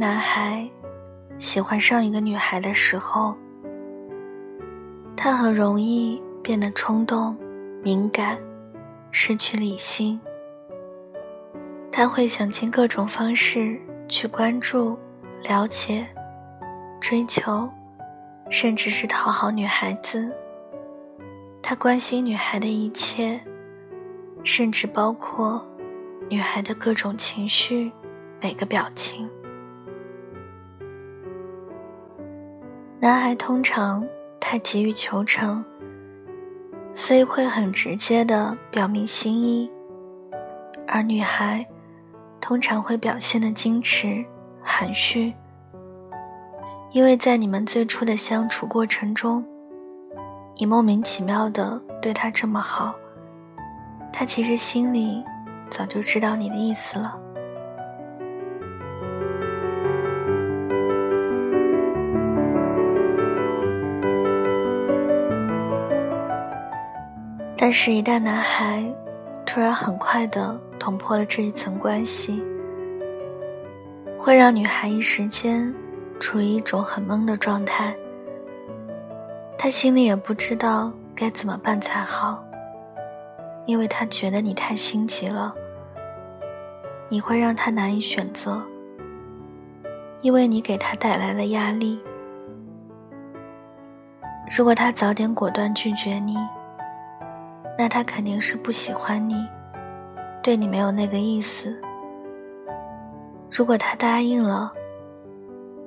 男孩喜欢上一个女孩的时候，他很容易变得冲动、敏感，失去理性。他会想尽各种方式去关注、了解、追求，甚至是讨好女孩子。他关心女孩的一切，甚至包括女孩的各种情绪、每个表情。男孩通常太急于求成，所以会很直接的表明心意，而女孩。通常会表现的矜持、含蓄，因为在你们最初的相处过程中，你莫名其妙的对他这么好，他其实心里早就知道你的意思了。但是，一旦男孩突然很快的。捅破了这一层关系，会让女孩一时间处于一种很懵的状态。她心里也不知道该怎么办才好，因为她觉得你太心急了，你会让她难以选择，因为你给她带来了压力。如果他早点果断拒绝你，那他肯定是不喜欢你。对你没有那个意思。如果他答应了，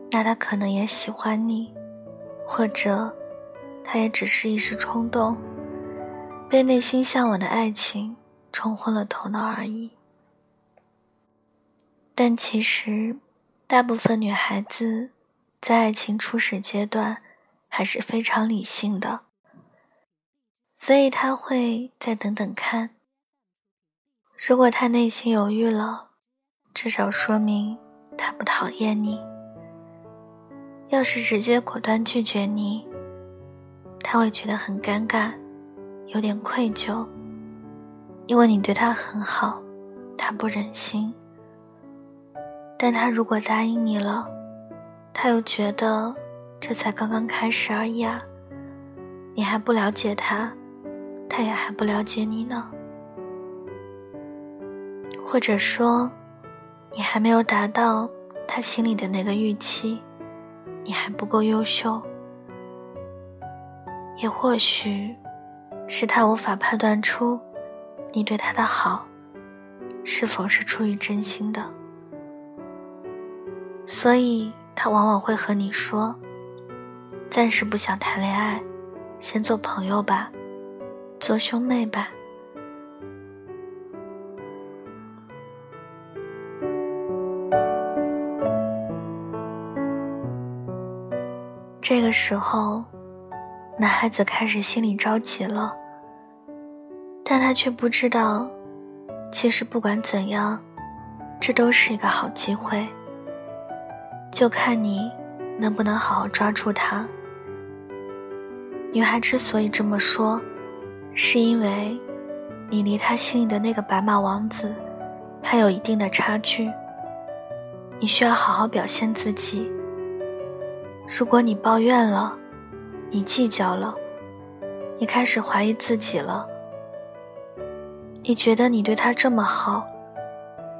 那他可能也喜欢你，或者他也只是一时冲动，被内心向往的爱情冲昏了头脑而已。但其实，大部分女孩子在爱情初始阶段还是非常理性的，所以他会再等等看。如果他内心犹豫了，至少说明他不讨厌你。要是直接果断拒绝你，他会觉得很尴尬，有点愧疚，因为你对他很好，他不忍心。但他如果答应你了，他又觉得这才刚刚开始而已啊，你还不了解他，他也还不了解你呢。或者说，你还没有达到他心里的那个预期，你还不够优秀。也或许，是他无法判断出你对他的好是否是出于真心的，所以他往往会和你说：“暂时不想谈恋爱，先做朋友吧，做兄妹吧。”这个时候，男孩子开始心里着急了，但他却不知道，其实不管怎样，这都是一个好机会。就看你能不能好好抓住它。女孩之所以这么说，是因为你离他心里的那个白马王子还有一定的差距，你需要好好表现自己。如果你抱怨了，你计较了，你开始怀疑自己了，你觉得你对他这么好，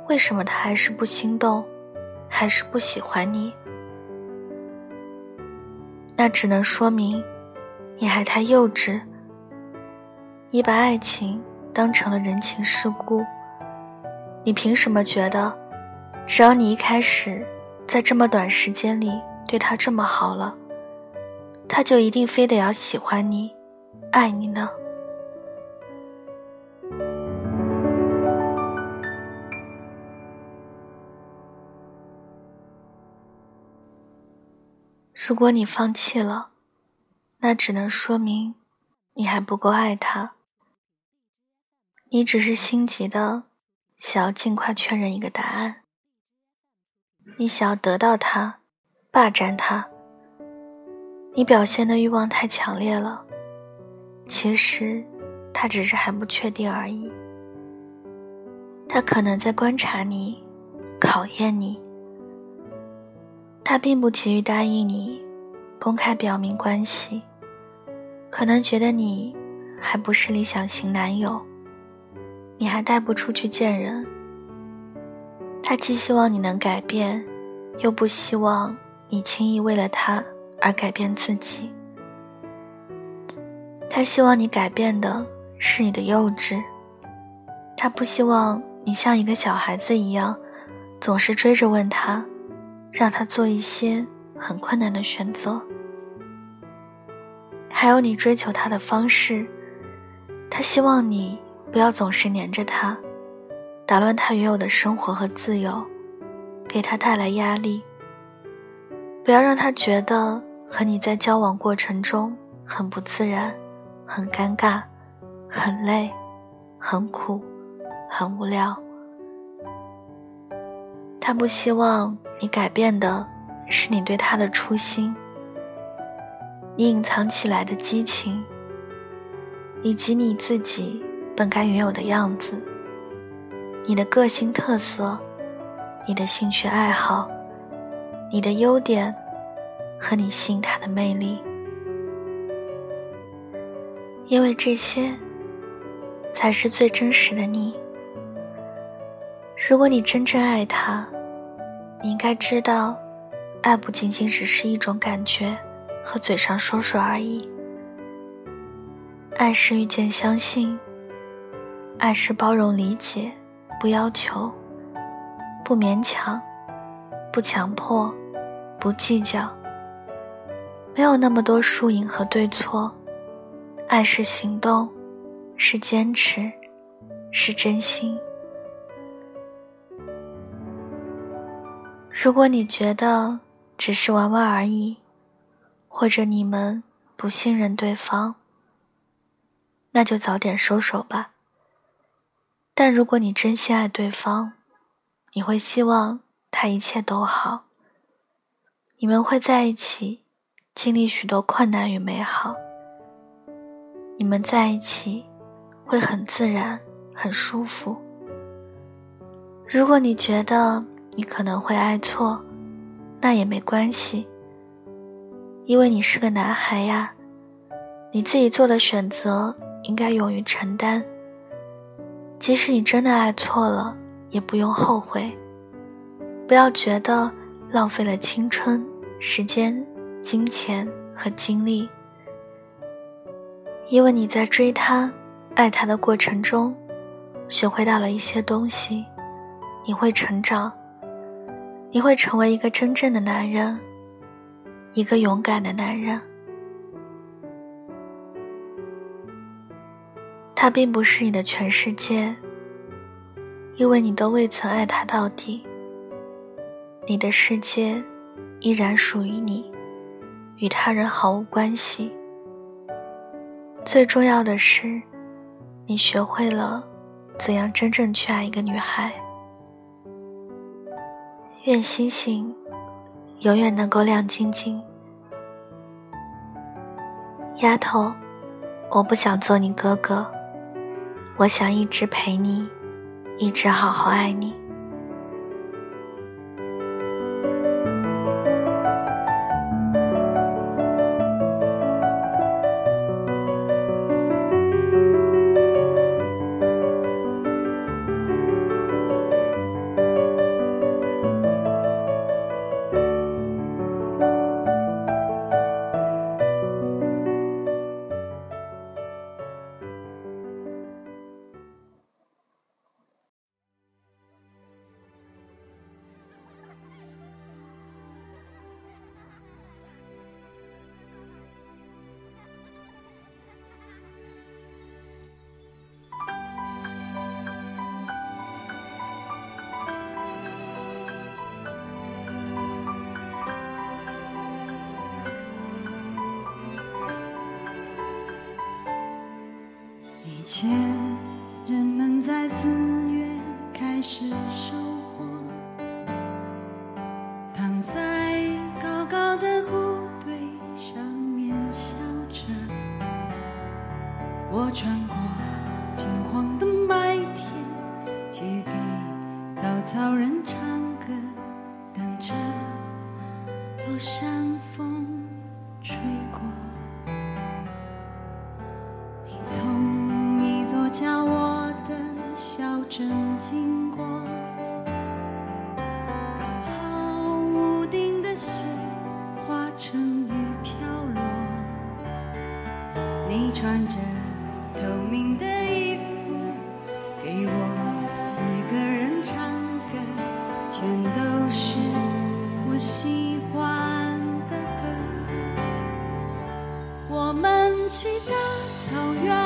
为什么他还是不心动，还是不喜欢你？那只能说明你还太幼稚。你把爱情当成了人情世故，你凭什么觉得，只要你一开始在这么短时间里？对他这么好了，他就一定非得要喜欢你、爱你呢？如果你放弃了，那只能说明你还不够爱他。你只是心急的想要尽快确认一个答案，你想要得到他。霸占他，你表现的欲望太强烈了。其实，他只是还不确定而已。他可能在观察你，考验你，他并不急于答应你，公开表明关系，可能觉得你还不是理想型男友，你还带不出去见人。他既希望你能改变，又不希望你轻易为了他而改变自己。他希望你改变的是你的幼稚，他不希望你像一个小孩子一样，总是追着问他。让他做一些很困难的选择，还有你追求他的方式。他希望你不要总是黏着他，打乱他原有的生活和自由，给他带来压力。不要让他觉得和你在交往过程中很不自然、很尴尬、很累、很苦、很无聊。他不希望。你改变的是你对他的初心，你隐藏起来的激情，以及你自己本该原有的样子，你的个性特色，你的兴趣爱好，你的优点和你吸引他的魅力，因为这些才是最真实的你。如果你真正爱他。你应该知道，爱不仅仅只是一种感觉和嘴上说说而已。爱是遇见、相信；爱是包容、理解，不要求，不勉强，不强迫，不计较。没有那么多输赢和对错。爱是行动，是坚持，是真心。如果你觉得只是玩玩而已，或者你们不信任对方，那就早点收手吧。但如果你真心爱对方，你会希望他一切都好，你们会在一起经历许多困难与美好，你们在一起会很自然、很舒服。如果你觉得，你可能会爱错，那也没关系，因为你是个男孩呀。你自己做的选择应该勇于承担。即使你真的爱错了，也不用后悔。不要觉得浪费了青春、时间、金钱和精力，因为你在追他、爱他的过程中，学会到了一些东西，你会成长。你会成为一个真正的男人，一个勇敢的男人。他并不是你的全世界，因为你都未曾爱他到底。你的世界依然属于你，与他人毫无关系。最重要的是，你学会了怎样真正去爱一个女孩。愿星星永远能够亮晶晶。丫头，我不想做你哥哥，我想一直陪你，一直好好爱你。在四月开始收获，躺在高高的谷堆上面笑着。我穿穿着透明的衣服给我一个人唱歌全都是我喜欢的歌。我们去大草原。